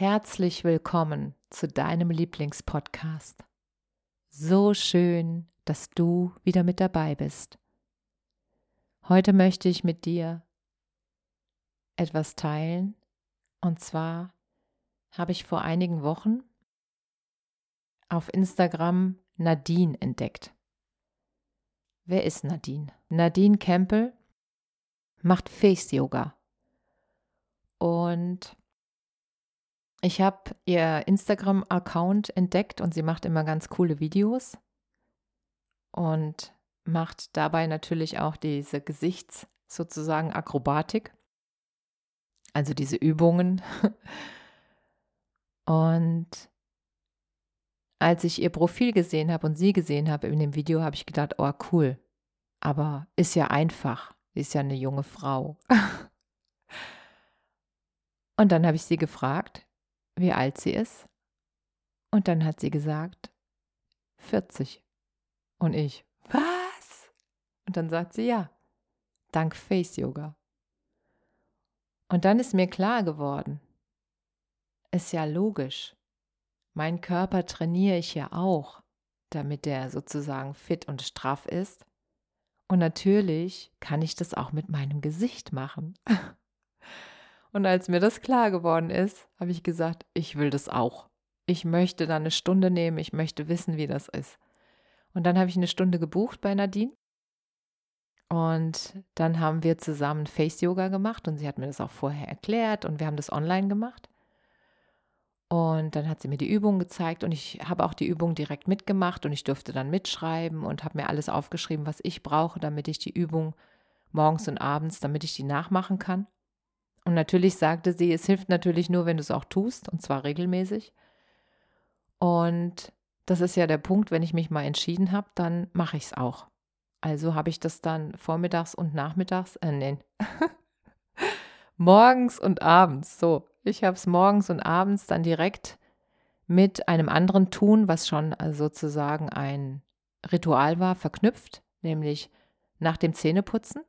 Herzlich willkommen zu deinem Lieblingspodcast. So schön, dass du wieder mit dabei bist. Heute möchte ich mit dir etwas teilen. Und zwar habe ich vor einigen Wochen auf Instagram Nadine entdeckt. Wer ist Nadine? Nadine Campbell macht Face Yoga. Und ich habe ihr Instagram-Account entdeckt und sie macht immer ganz coole Videos und macht dabei natürlich auch diese Gesichts- sozusagen Akrobatik, also diese Übungen. Und als ich ihr Profil gesehen habe und sie gesehen habe in dem Video, habe ich gedacht, oh cool, aber ist ja einfach, sie ist ja eine junge Frau. Und dann habe ich sie gefragt, wie alt sie ist. Und dann hat sie gesagt, 40. Und ich, was? Und dann sagt sie, ja, dank Face Yoga. Und dann ist mir klar geworden, ist ja logisch. Mein Körper trainiere ich ja auch, damit der sozusagen fit und straff ist. Und natürlich kann ich das auch mit meinem Gesicht machen. Und als mir das klar geworden ist, habe ich gesagt, ich will das auch. Ich möchte da eine Stunde nehmen, ich möchte wissen, wie das ist. Und dann habe ich eine Stunde gebucht bei Nadine. Und dann haben wir zusammen Face Yoga gemacht und sie hat mir das auch vorher erklärt und wir haben das online gemacht. Und dann hat sie mir die Übung gezeigt und ich habe auch die Übung direkt mitgemacht und ich durfte dann mitschreiben und habe mir alles aufgeschrieben, was ich brauche, damit ich die Übung morgens und abends, damit ich die nachmachen kann. Und natürlich sagte sie, es hilft natürlich nur, wenn du es auch tust, und zwar regelmäßig. Und das ist ja der Punkt, wenn ich mich mal entschieden habe, dann mache ich es auch. Also habe ich das dann vormittags und nachmittags, äh, nein, morgens und abends, so. Ich habe es morgens und abends dann direkt mit einem anderen Tun, was schon äh, sozusagen ein Ritual war, verknüpft, nämlich nach dem Zähneputzen.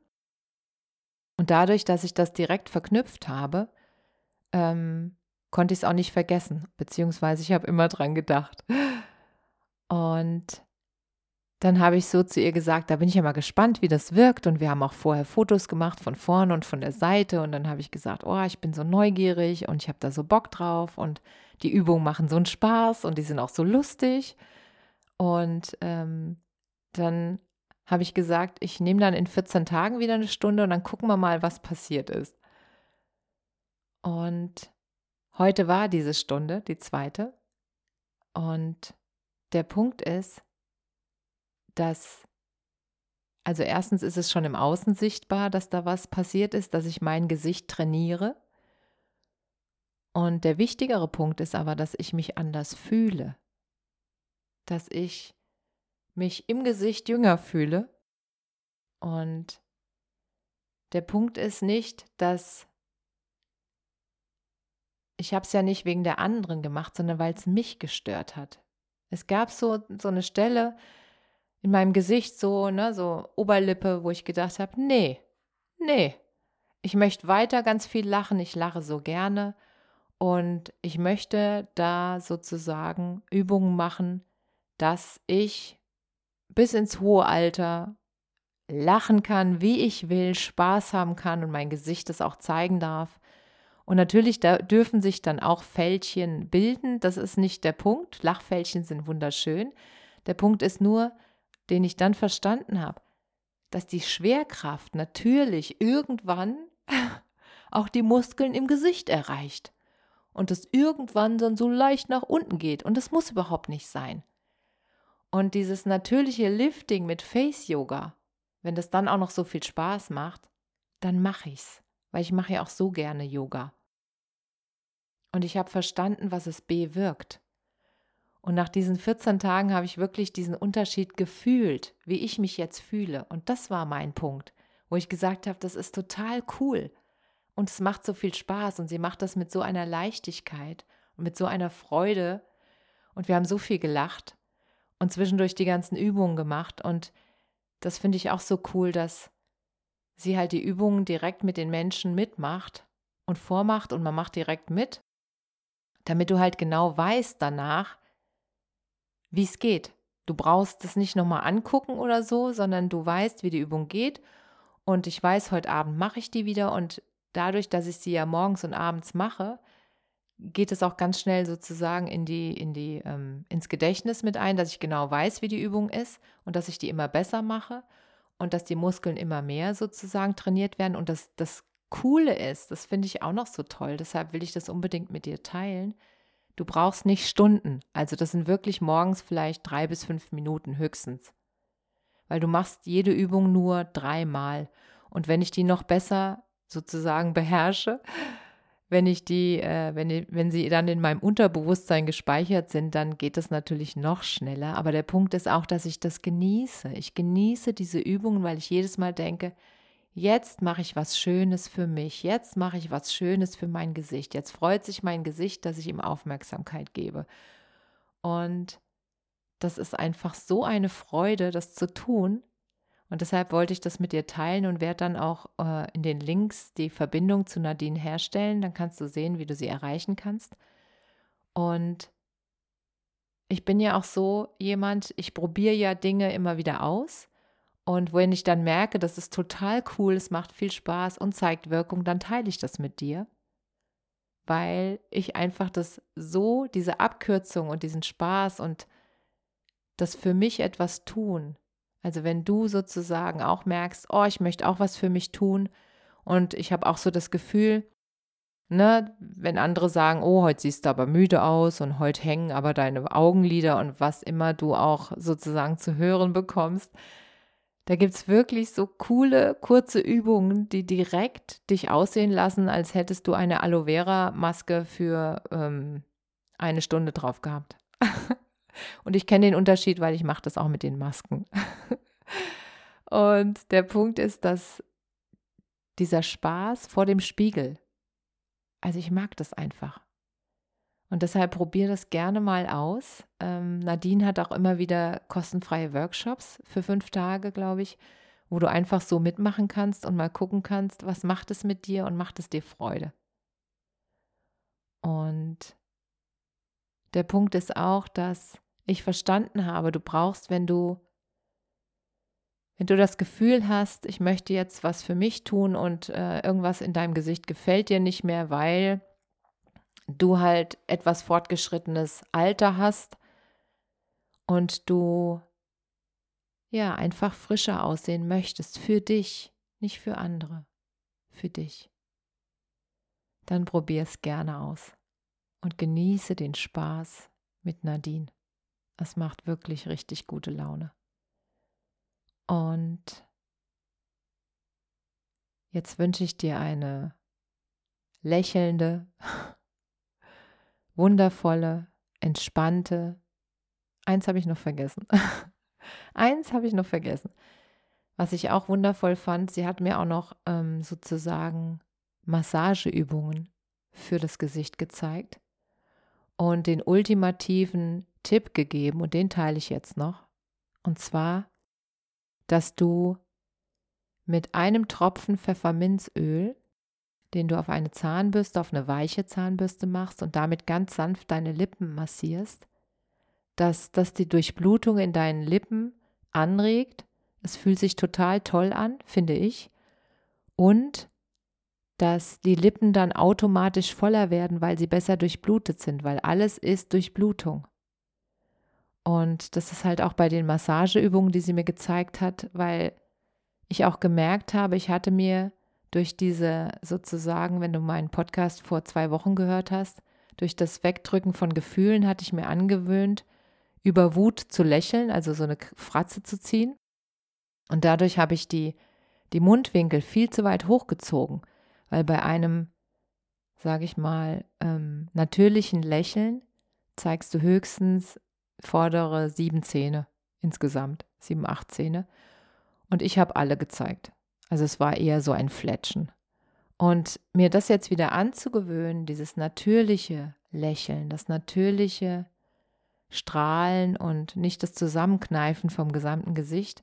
Und dadurch, dass ich das direkt verknüpft habe, ähm, konnte ich es auch nicht vergessen, beziehungsweise ich habe immer dran gedacht. Und dann habe ich so zu ihr gesagt, da bin ich ja mal gespannt, wie das wirkt. Und wir haben auch vorher Fotos gemacht von vorne und von der Seite. Und dann habe ich gesagt, oh, ich bin so neugierig und ich habe da so Bock drauf. Und die Übungen machen so einen Spaß und die sind auch so lustig. Und ähm, dann habe ich gesagt, ich nehme dann in 14 Tagen wieder eine Stunde und dann gucken wir mal, was passiert ist. Und heute war diese Stunde, die zweite. Und der Punkt ist, dass, also erstens ist es schon im Außen sichtbar, dass da was passiert ist, dass ich mein Gesicht trainiere. Und der wichtigere Punkt ist aber, dass ich mich anders fühle, dass ich mich im Gesicht jünger fühle. Und der Punkt ist nicht, dass ich habe es ja nicht wegen der anderen gemacht, sondern weil es mich gestört hat. Es gab so, so eine Stelle in meinem Gesicht, so, ne, so Oberlippe, wo ich gedacht habe, nee, nee, ich möchte weiter ganz viel lachen, ich lache so gerne und ich möchte da sozusagen Übungen machen, dass ich bis ins hohe Alter lachen kann, wie ich will, Spaß haben kann und mein Gesicht das auch zeigen darf. Und natürlich da dürfen sich dann auch Fältchen bilden. Das ist nicht der Punkt. Lachfältchen sind wunderschön. Der Punkt ist nur, den ich dann verstanden habe, dass die Schwerkraft natürlich irgendwann auch die Muskeln im Gesicht erreicht. und es irgendwann dann so leicht nach unten geht. Und das muss überhaupt nicht sein. Und dieses natürliche Lifting mit Face Yoga, wenn das dann auch noch so viel Spaß macht, dann mache ich's, weil ich mache ja auch so gerne Yoga. Und ich habe verstanden, was es bewirkt. Und nach diesen 14 Tagen habe ich wirklich diesen Unterschied gefühlt, wie ich mich jetzt fühle. Und das war mein Punkt, wo ich gesagt habe, das ist total cool. Und es macht so viel Spaß und sie macht das mit so einer Leichtigkeit und mit so einer Freude. Und wir haben so viel gelacht und zwischendurch die ganzen Übungen gemacht. Und das finde ich auch so cool, dass sie halt die Übungen direkt mit den Menschen mitmacht und vormacht und man macht direkt mit, damit du halt genau weißt danach, wie es geht. Du brauchst es nicht nochmal angucken oder so, sondern du weißt, wie die Übung geht. Und ich weiß, heute Abend mache ich die wieder. Und dadurch, dass ich sie ja morgens und abends mache, geht es auch ganz schnell sozusagen in die, in die, ähm, ins Gedächtnis mit ein, dass ich genau weiß, wie die Übung ist und dass ich die immer besser mache und dass die Muskeln immer mehr sozusagen trainiert werden. Und das, das Coole ist, das finde ich auch noch so toll, deshalb will ich das unbedingt mit dir teilen, Du brauchst nicht Stunden. Also das sind wirklich morgens vielleicht drei bis fünf Minuten höchstens. Weil du machst jede Übung nur dreimal. Und wenn ich die noch besser sozusagen beherrsche, wenn ich die, äh, wenn, wenn sie dann in meinem Unterbewusstsein gespeichert sind, dann geht es natürlich noch schneller. Aber der Punkt ist auch, dass ich das genieße. Ich genieße diese Übungen, weil ich jedes Mal denke, Jetzt mache ich was Schönes für mich. Jetzt mache ich was Schönes für mein Gesicht. Jetzt freut sich mein Gesicht, dass ich ihm Aufmerksamkeit gebe. Und das ist einfach so eine Freude, das zu tun. Und deshalb wollte ich das mit dir teilen und werde dann auch äh, in den Links die Verbindung zu Nadine herstellen. Dann kannst du sehen, wie du sie erreichen kannst. Und ich bin ja auch so jemand, ich probiere ja Dinge immer wieder aus. Und wenn ich dann merke, das ist total cool, es macht viel Spaß und zeigt Wirkung, dann teile ich das mit dir. Weil ich einfach das so, diese Abkürzung und diesen Spaß und das für mich etwas tun. Also wenn du sozusagen auch merkst, oh, ich möchte auch was für mich tun und ich habe auch so das Gefühl, ne, wenn andere sagen, oh, heute siehst du aber müde aus und heute hängen aber deine Augenlider und was immer du auch sozusagen zu hören bekommst, da gibt es wirklich so coole, kurze Übungen, die direkt dich aussehen lassen, als hättest du eine Aloe Vera-Maske für ähm, eine Stunde drauf gehabt. Und ich kenne den Unterschied, weil ich mache das auch mit den Masken. Und der Punkt ist, dass dieser Spaß vor dem Spiegel, also ich mag das einfach. Und deshalb probier das gerne mal aus. Ähm, Nadine hat auch immer wieder kostenfreie Workshops für fünf Tage, glaube ich, wo du einfach so mitmachen kannst und mal gucken kannst, was macht es mit dir und macht es dir Freude. Und der Punkt ist auch, dass ich verstanden habe, du brauchst, wenn du wenn du das Gefühl hast, ich möchte jetzt was für mich tun und äh, irgendwas in deinem Gesicht gefällt dir nicht mehr, weil du halt etwas fortgeschrittenes Alter hast und du ja einfach frischer aussehen möchtest für dich, nicht für andere, für dich. Dann probier es gerne aus und genieße den Spaß mit Nadine. Es macht wirklich richtig gute Laune. Und jetzt wünsche ich dir eine lächelnde, wundervolle, entspannte. Eins habe ich noch vergessen. Eins habe ich noch vergessen. Was ich auch wundervoll fand, sie hat mir auch noch ähm, sozusagen Massageübungen für das Gesicht gezeigt und den ultimativen Tipp gegeben und den teile ich jetzt noch. Und zwar, dass du mit einem Tropfen Pfefferminzöl den du auf eine Zahnbürste, auf eine weiche Zahnbürste machst und damit ganz sanft deine Lippen massierst, dass das die Durchblutung in deinen Lippen anregt. Es fühlt sich total toll an, finde ich. Und dass die Lippen dann automatisch voller werden, weil sie besser durchblutet sind, weil alles ist Durchblutung. Und das ist halt auch bei den Massageübungen, die sie mir gezeigt hat, weil ich auch gemerkt habe, ich hatte mir durch diese sozusagen, wenn du meinen Podcast vor zwei Wochen gehört hast, durch das Wegdrücken von Gefühlen hatte ich mir angewöhnt, über Wut zu lächeln, also so eine Fratze zu ziehen. Und dadurch habe ich die, die Mundwinkel viel zu weit hochgezogen, weil bei einem, sage ich mal, ähm, natürlichen Lächeln zeigst du höchstens vordere sieben Zähne insgesamt, sieben, acht Zähne. Und ich habe alle gezeigt. Also es war eher so ein Fletschen. Und mir das jetzt wieder anzugewöhnen, dieses natürliche Lächeln, das natürliche Strahlen und nicht das Zusammenkneifen vom gesamten Gesicht,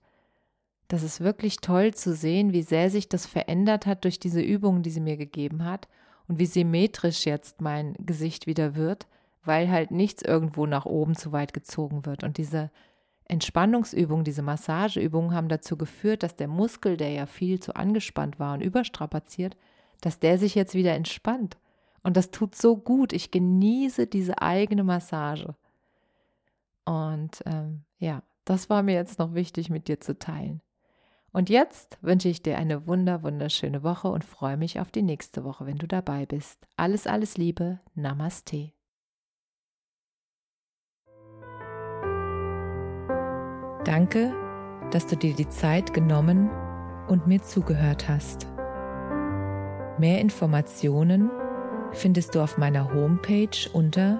das ist wirklich toll zu sehen, wie sehr sich das verändert hat durch diese Übungen, die sie mir gegeben hat und wie symmetrisch jetzt mein Gesicht wieder wird, weil halt nichts irgendwo nach oben zu weit gezogen wird. Und diese Entspannungsübungen, diese Massageübungen haben dazu geführt, dass der Muskel, der ja viel zu angespannt war und überstrapaziert, dass der sich jetzt wieder entspannt. Und das tut so gut. Ich genieße diese eigene Massage. Und ähm, ja, das war mir jetzt noch wichtig mit dir zu teilen. Und jetzt wünsche ich dir eine wunder, wunderschöne Woche und freue mich auf die nächste Woche, wenn du dabei bist. Alles, alles Liebe. Namaste. Danke, dass du dir die Zeit genommen und mir zugehört hast. Mehr Informationen findest du auf meiner Homepage unter